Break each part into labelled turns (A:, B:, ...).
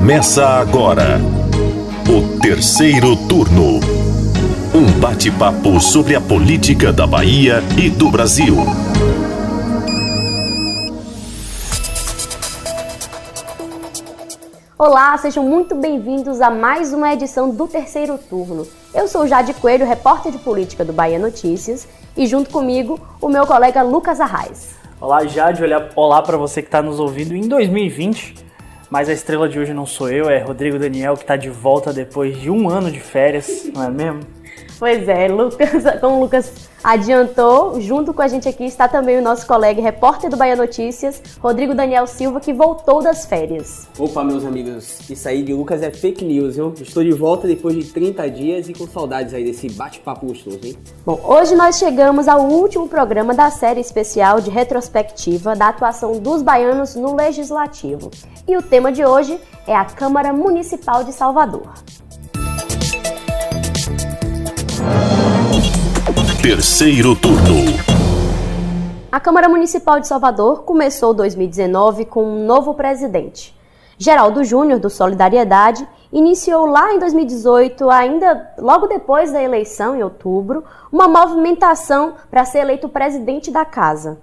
A: Começa agora o terceiro turno. Um bate-papo sobre a política da Bahia e do Brasil.
B: Olá, sejam muito bem-vindos a mais uma edição do terceiro turno. Eu sou Jade Coelho, repórter de política do Bahia Notícias, e junto comigo o meu colega Lucas Arraes.
C: Olá, Jade, olá para você que está nos ouvindo em 2020 mas a estrela de hoje não sou eu, é Rodrigo Daniel, que está de volta depois de um ano de férias, não é mesmo?
B: Pois é, Lucas, como o Lucas adiantou, junto com a gente aqui está também o nosso colega e repórter do Bahia Notícias, Rodrigo Daniel Silva, que voltou das férias.
D: Opa, meus amigos, isso aí de Lucas é fake news, viu? Estou de volta depois de 30 dias e com saudades aí desse bate-papo gostoso, hein?
B: Bom, hoje nós chegamos ao último programa da série especial de retrospectiva da atuação dos baianos no Legislativo. E o tema de hoje é a Câmara Municipal de Salvador.
A: Terceiro turno.
B: A Câmara Municipal de Salvador começou 2019 com um novo presidente. Geraldo Júnior, do Solidariedade, iniciou lá em 2018, ainda logo depois da eleição, em outubro, uma movimentação para ser eleito presidente da casa.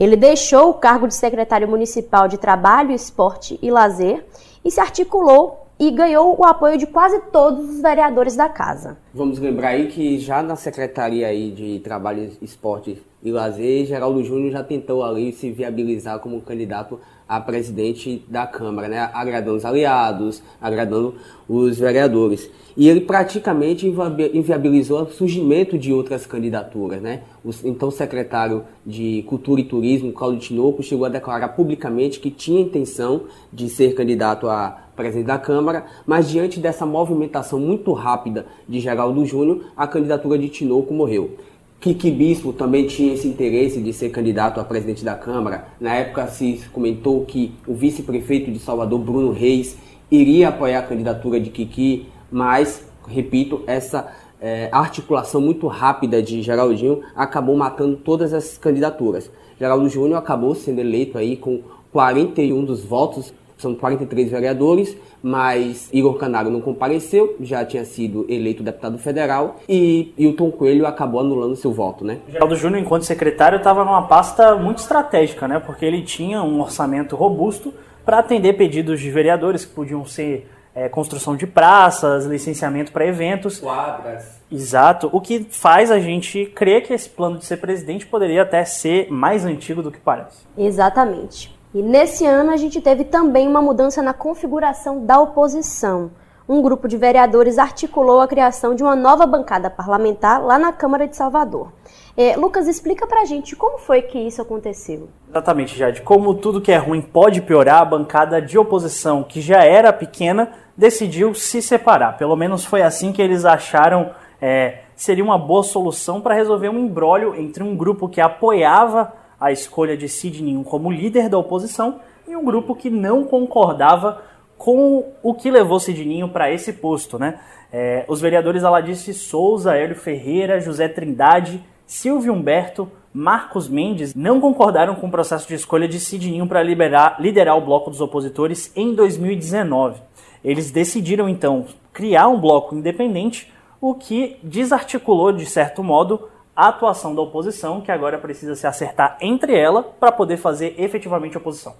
B: Ele deixou o cargo de secretário municipal de Trabalho, Esporte e Lazer e se articulou e ganhou o apoio de quase todos os vereadores da casa.
D: Vamos lembrar aí que já na Secretaria aí de Trabalho, Esporte e Lazer, Geraldo Júnior já tentou ali se viabilizar como candidato a presidente da Câmara, né? agradando os aliados, agradando os vereadores. E ele praticamente inviabilizou o surgimento de outras candidaturas. Né? O então secretário de Cultura e Turismo, Claudio Tinoco, chegou a declarar publicamente que tinha intenção de ser candidato a presidente da Câmara, mas diante dessa movimentação muito rápida de Geraldo Júnior, a candidatura de Tinoco morreu. Kiki Bispo também tinha esse interesse de ser candidato a presidente da Câmara. Na época se comentou que o vice-prefeito de Salvador, Bruno Reis, iria apoiar a candidatura de Kiki, mas, repito, essa é, articulação muito rápida de Geraldinho acabou matando todas as candidaturas. Geraldo Júnior acabou sendo eleito aí com 41 dos votos são 43 vereadores, mas Igor Canário não compareceu, já tinha sido eleito deputado federal e Hilton Coelho acabou anulando seu voto, né?
C: Geraldo Júnior, enquanto secretário, estava numa pasta muito estratégica, né? Porque ele tinha um orçamento robusto para atender pedidos de vereadores que podiam ser é, construção de praças, licenciamento para eventos.
D: Quadras.
C: Exato. O que faz a gente crer que esse plano de ser presidente poderia até ser mais antigo do que parece.
B: Exatamente. E nesse ano a gente teve também uma mudança na configuração da oposição. Um grupo de vereadores articulou a criação de uma nova bancada parlamentar lá na Câmara de Salvador. É, Lucas, explica pra gente como foi que isso aconteceu.
C: Exatamente, Jade. Como tudo que é ruim pode piorar, a bancada de oposição, que já era pequena, decidiu se separar. Pelo menos foi assim que eles acharam é, seria uma boa solução para resolver um embrólio entre um grupo que apoiava a escolha de Sidney como líder da oposição e um grupo que não concordava com o que levou Sidninho para esse posto. Né? É, os vereadores Aladice Souza, Hélio Ferreira, José Trindade, Silvio Humberto, Marcos Mendes não concordaram com o processo de escolha de Sidninho para liderar o bloco dos opositores em 2019. Eles decidiram então criar um bloco independente, o que desarticulou, de certo modo, a atuação da oposição, que agora precisa se acertar entre ela para poder fazer efetivamente oposição.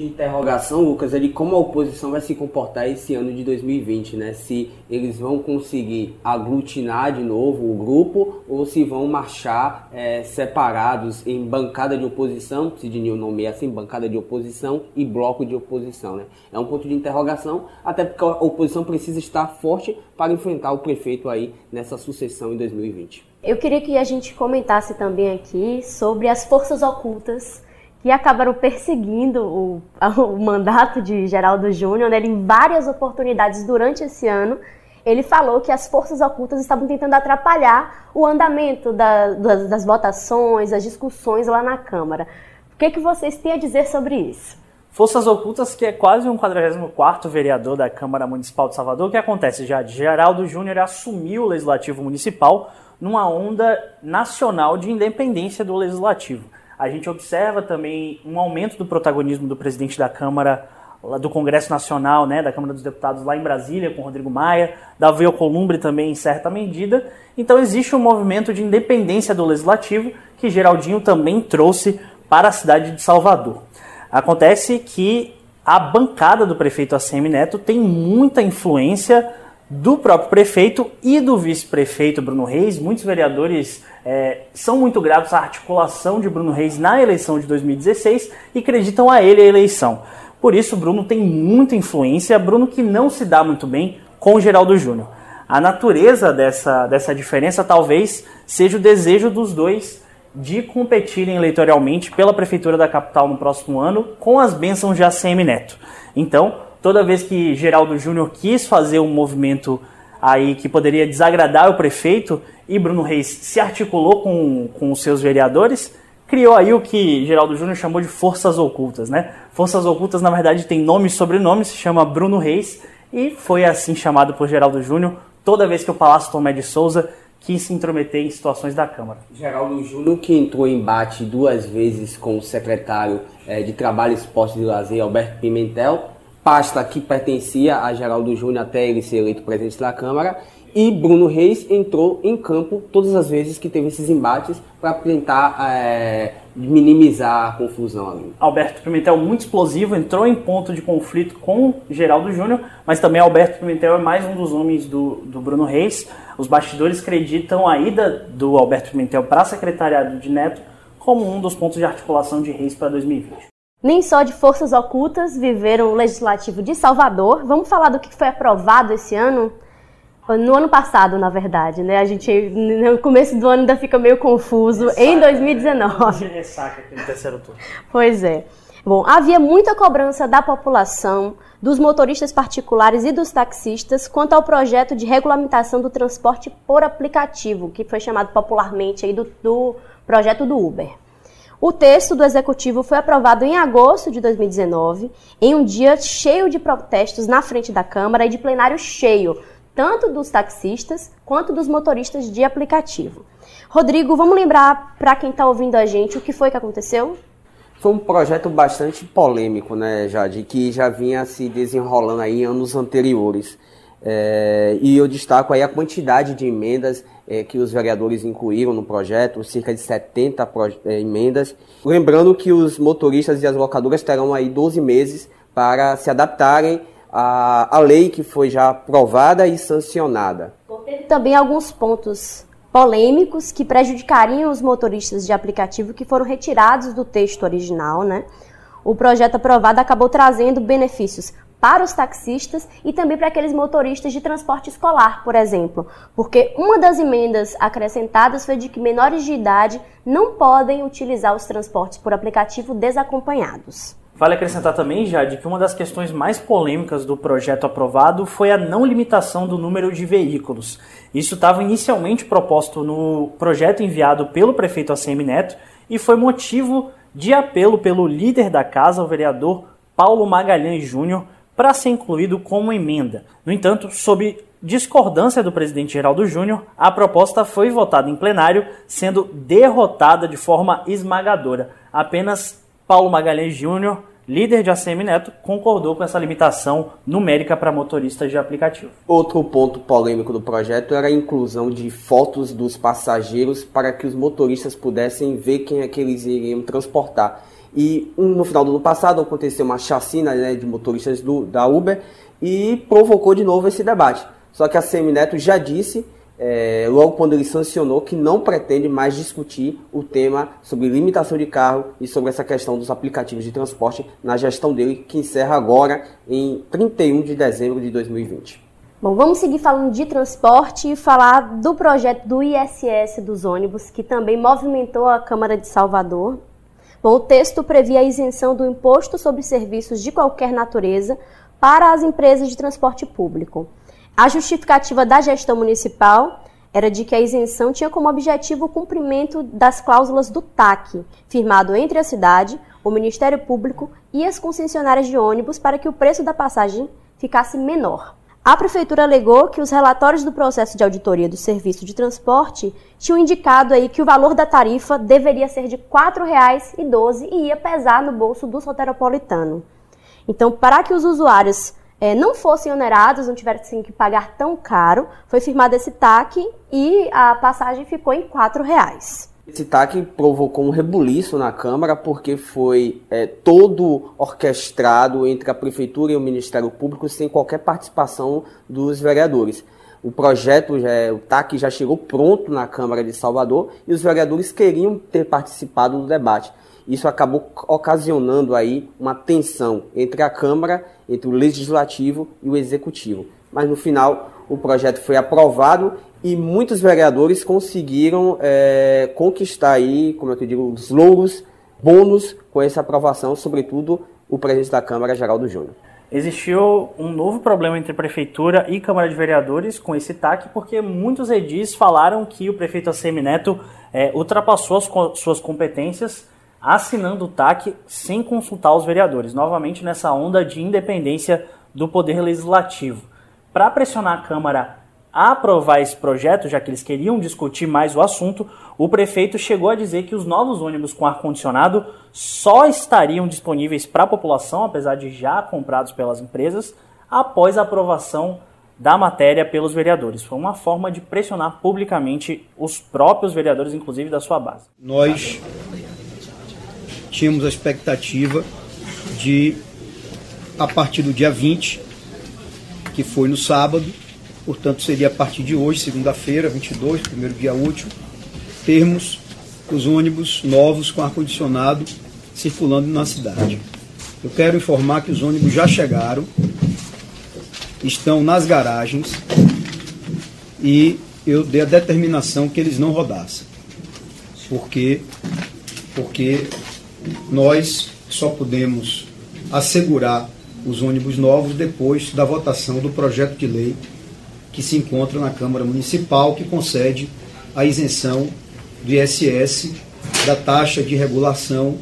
D: De interrogação, Lucas, é de como a oposição vai se comportar esse ano de 2020, né? Se eles vão conseguir aglutinar de novo o grupo ou se vão marchar é, separados em bancada de oposição, se de nomeia assim, bancada de oposição e bloco de oposição, né? É um ponto de interrogação, até porque a oposição precisa estar forte para enfrentar o prefeito aí nessa sucessão em 2020.
B: Eu queria que a gente comentasse também aqui sobre as forças ocultas que acabaram perseguindo o, o mandato de Geraldo Júnior né? em várias oportunidades durante esse ano. Ele falou que as forças ocultas estavam tentando atrapalhar o andamento da, das, das, votações, as discussões lá na Câmara. O que, é que vocês têm a dizer sobre isso?
C: Forças Ocultas, que é quase um 44 vereador da Câmara Municipal de Salvador. O que acontece, já? Geraldo Júnior assumiu o Legislativo Municipal numa onda nacional de independência do legislativo. A gente observa também um aumento do protagonismo do presidente da Câmara do Congresso Nacional, né, da Câmara dos Deputados lá em Brasília, com Rodrigo Maia, Davi Alcolumbre também em certa medida. Então existe um movimento de independência do Legislativo que Geraldinho também trouxe para a cidade de Salvador. Acontece que a bancada do prefeito ACM Neto tem muita influência do próprio prefeito e do vice-prefeito Bruno Reis. Muitos vereadores é, são muito gratos à articulação de Bruno Reis na eleição de 2016 e acreditam a ele a eleição. Por isso, Bruno tem muita influência. Bruno que não se dá muito bem com Geraldo Júnior. A natureza dessa, dessa diferença talvez seja o desejo dos dois de competirem eleitoralmente pela prefeitura da capital no próximo ano com as bênçãos de ACM Neto. Então, toda vez que Geraldo Júnior quis fazer um movimento aí que poderia desagradar o prefeito e Bruno Reis se articulou com, com os seus vereadores, criou aí o que Geraldo Júnior chamou de forças ocultas, né? Forças ocultas, na verdade, tem nome e sobrenome, se chama Bruno Reis e foi assim chamado por Geraldo Júnior toda vez que o Palácio Tomé de Souza quis se intrometer em situações da Câmara.
D: Geraldo Júnior, que entrou em embate duas vezes com o secretário é, de Trabalho, Esporte e Lazer, Alberto Pimentel, pasta que pertencia a Geraldo Júnior até ele ser eleito presidente da Câmara, e Bruno Reis entrou em campo todas as vezes que teve esses embates para tentar é, minimizar a confusão ali.
C: Alberto Pimentel muito explosivo, entrou em ponto de conflito com Geraldo Júnior, mas também Alberto Pimentel é mais um dos homens do, do Bruno Reis. Os bastidores acreditam a ida do Alberto Pimentel para a secretariado de Neto como um dos pontos de articulação de Reis para 2020.
B: Nem só de forças ocultas viveram o Legislativo de Salvador. Vamos falar do que foi aprovado esse ano? No ano passado, na verdade, né? A gente no começo do ano ainda fica meio confuso. Ressaca, em 2019.
C: Né? Ressaca aqui no terceiro turno.
B: Pois é. Bom, havia muita cobrança da população, dos motoristas particulares e dos taxistas quanto ao projeto de regulamentação do transporte por aplicativo, que foi chamado popularmente aí do, do projeto do Uber. O texto do executivo foi aprovado em agosto de 2019, em um dia cheio de protestos na frente da Câmara e de plenário cheio, tanto dos taxistas quanto dos motoristas de aplicativo. Rodrigo, vamos lembrar para quem está ouvindo a gente o que foi que aconteceu?
D: Foi um projeto bastante polêmico, né, Jade, que já vinha se desenrolando aí em anos anteriores. É, e eu destaco aí a quantidade de emendas é, que os vereadores incluíram no projeto, cerca de 70 é, emendas. Lembrando que os motoristas e as locadoras terão aí 12 meses para se adaptarem a, a lei que foi já aprovada e sancionada.
B: Teve também alguns pontos polêmicos que prejudicariam os motoristas de aplicativo que foram retirados do texto original, né? O projeto aprovado acabou trazendo benefícios para os taxistas e também para aqueles motoristas de transporte escolar, por exemplo, porque uma das emendas acrescentadas foi de que menores de idade não podem utilizar os transportes por aplicativo desacompanhados.
C: Vale acrescentar também, Jade, que uma das questões mais polêmicas do projeto aprovado foi a não limitação do número de veículos. Isso estava inicialmente proposto no projeto enviado pelo prefeito ACM Neto e foi motivo de apelo pelo líder da casa, o vereador Paulo Magalhães Júnior, para ser incluído como emenda. No entanto, sob discordância do presidente Geraldo Júnior, a proposta foi votada em plenário, sendo derrotada de forma esmagadora. Apenas Paulo Magalhães Júnior líder de ACM Neto, concordou com essa limitação numérica para motoristas de aplicativo.
D: Outro ponto polêmico do projeto era a inclusão de fotos dos passageiros para que os motoristas pudessem ver quem é que eles iriam transportar. E no final do ano passado aconteceu uma chacina né, de motoristas do, da Uber e provocou de novo esse debate. Só que a ACM Neto já disse é, logo quando ele sancionou que não pretende mais discutir o tema sobre limitação de carro e sobre essa questão dos aplicativos de transporte na gestão dele, que encerra agora em 31 de dezembro de 2020.
B: Bom, vamos seguir falando de transporte e falar do projeto do ISS dos ônibus, que também movimentou a Câmara de Salvador. Bom, o texto previa a isenção do imposto sobre serviços de qualquer natureza para as empresas de transporte público. A justificativa da gestão municipal era de que a isenção tinha como objetivo o cumprimento das cláusulas do TAC, firmado entre a cidade, o Ministério Público e as concessionárias de ônibus para que o preço da passagem ficasse menor. A prefeitura alegou que os relatórios do processo de auditoria do serviço de transporte tinham indicado aí que o valor da tarifa deveria ser de R$ 4,12 e ia pesar no bolso do soteropolitano. Então, para que os usuários é, não fossem onerados, não tivessem que pagar tão caro, foi firmado esse TAC e a passagem ficou em R$ reais.
D: Esse TAC provocou um rebuliço na Câmara porque foi é, todo orquestrado entre a Prefeitura e o Ministério Público sem qualquer participação dos vereadores. O projeto, já, o TAC já chegou pronto na Câmara de Salvador e os vereadores queriam ter participado do debate. Isso acabou ocasionando aí uma tensão entre a Câmara, entre o Legislativo e o Executivo. Mas no final o projeto foi aprovado e muitos vereadores conseguiram é, conquistar aí, como é eu digo, os louros, bônus com essa aprovação, sobretudo o presidente da Câmara, Geraldo Júnior.
C: Existiu um novo problema entre Prefeitura e Câmara de Vereadores com esse TAC, porque muitos edis falaram que o prefeito Assemineto é, ultrapassou as, suas competências assinando o TAC sem consultar os vereadores, novamente nessa onda de independência do Poder Legislativo. Para pressionar a Câmara aprovar esse projeto, já que eles queriam discutir mais o assunto, o prefeito chegou a dizer que os novos ônibus com ar-condicionado só estariam disponíveis para a população, apesar de já comprados pelas empresas, após a aprovação da matéria pelos vereadores. Foi uma forma de pressionar publicamente os próprios vereadores, inclusive da sua base.
E: Nós tínhamos a expectativa de, a partir do dia 20, que foi no sábado, portanto seria a partir de hoje, segunda-feira, 22, primeiro dia útil, termos os ônibus novos com ar-condicionado circulando na cidade. Eu quero informar que os ônibus já chegaram, estão nas garagens e eu dei a determinação que eles não rodassem. Porque, porque nós só podemos assegurar os ônibus novos depois da votação do projeto de lei que se encontra na Câmara Municipal, que concede a isenção do ISS, da taxa de regulação,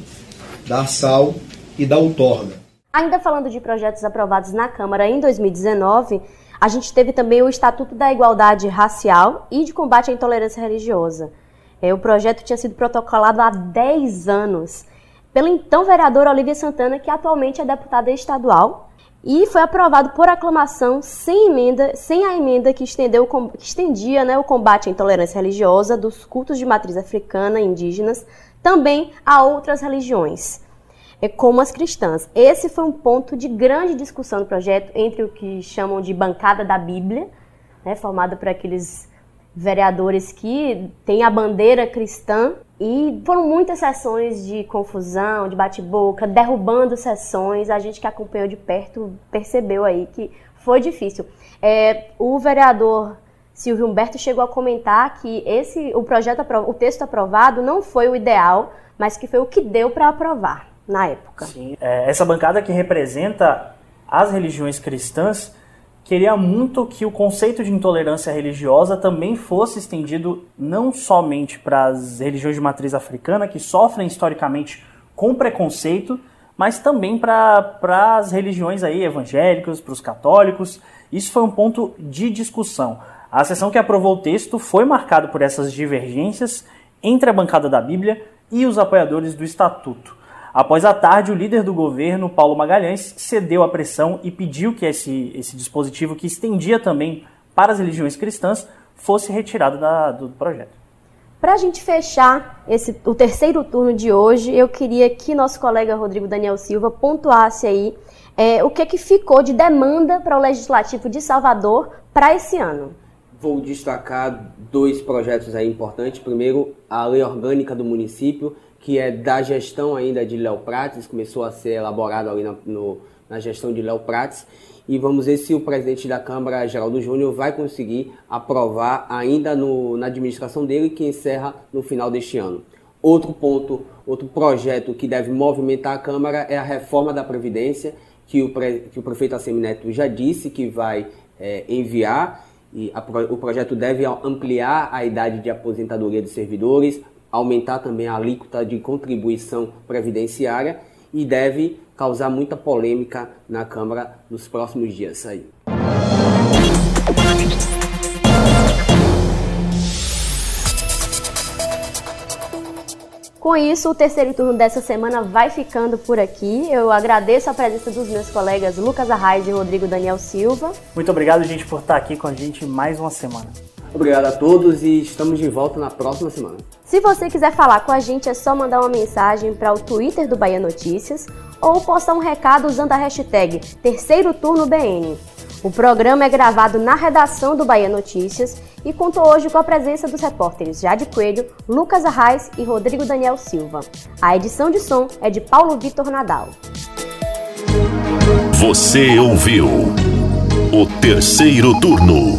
E: da ARSAL e da outorga.
B: Ainda falando de projetos aprovados na Câmara em 2019, a gente teve também o Estatuto da Igualdade Racial e de Combate à Intolerância Religiosa. É, o projeto tinha sido protocolado há 10 anos pela então vereadora Olivia Santana, que atualmente é deputada estadual, e foi aprovado por aclamação sem emenda, sem a emenda que, estendeu, que estendia né, o combate à intolerância religiosa dos cultos de matriz africana e indígenas também a outras religiões, é, como as cristãs. Esse foi um ponto de grande discussão no projeto entre o que chamam de bancada da Bíblia, né, formada por aqueles vereadores que têm a bandeira cristã e foram muitas sessões de confusão, de bate-boca, derrubando sessões. A gente que acompanhou de perto percebeu aí que foi difícil. É, o vereador Silvio Humberto chegou a comentar que esse, o projeto, o texto aprovado não foi o ideal, mas que foi o que deu para aprovar na época.
C: Sim, é, essa bancada que representa as religiões cristãs queria muito que o conceito de intolerância religiosa também fosse estendido não somente para as religiões de matriz africana, que sofrem historicamente com preconceito, mas também para as religiões aí evangélicas, para os católicos. Isso foi um ponto de discussão. A sessão que aprovou o texto foi marcada por essas divergências entre a bancada da Bíblia e os apoiadores do Estatuto. Após a tarde, o líder do governo, Paulo Magalhães, cedeu à pressão e pediu que esse, esse dispositivo, que estendia também para as religiões cristãs, fosse retirado da, do projeto.
B: Para a gente fechar esse, o terceiro turno de hoje, eu queria que nosso colega Rodrigo Daniel Silva pontuasse aí é, o que, que ficou de demanda para o Legislativo de Salvador para esse ano.
D: Vou destacar dois projetos aí importantes. Primeiro, a lei orgânica do município, que é da gestão ainda de Léo Prates, começou a ser elaborado ali na, no, na gestão de Léo Prates. E vamos ver se o presidente da Câmara, Geraldo Júnior, vai conseguir aprovar ainda no, na administração dele, que encerra no final deste ano. Outro ponto, outro projeto que deve movimentar a Câmara é a reforma da Previdência, que o, pre, que o prefeito Assemineto já disse que vai é, enviar. E a, o projeto deve ampliar a idade de aposentadoria dos servidores, aumentar também a alíquota de contribuição previdenciária e deve causar muita polêmica na Câmara nos próximos dias aí.
B: Com isso, o terceiro turno dessa semana vai ficando por aqui. Eu agradeço a presença dos meus colegas Lucas Arraes e Rodrigo Daniel Silva.
C: Muito obrigado, gente, por estar aqui com a gente mais uma semana.
D: Obrigado a todos e estamos de volta na próxima semana.
B: Se você quiser falar com a gente, é só mandar uma mensagem para o Twitter do Bahia Notícias ou postar um recado usando a hashtag Terceiro Turno BN. O programa é gravado na redação do Bahia Notícias e contou hoje com a presença dos repórteres Jade Coelho, Lucas Arraes e Rodrigo Daniel Silva. A edição de som é de Paulo Vitor Nadal.
A: Você ouviu o Terceiro Turno,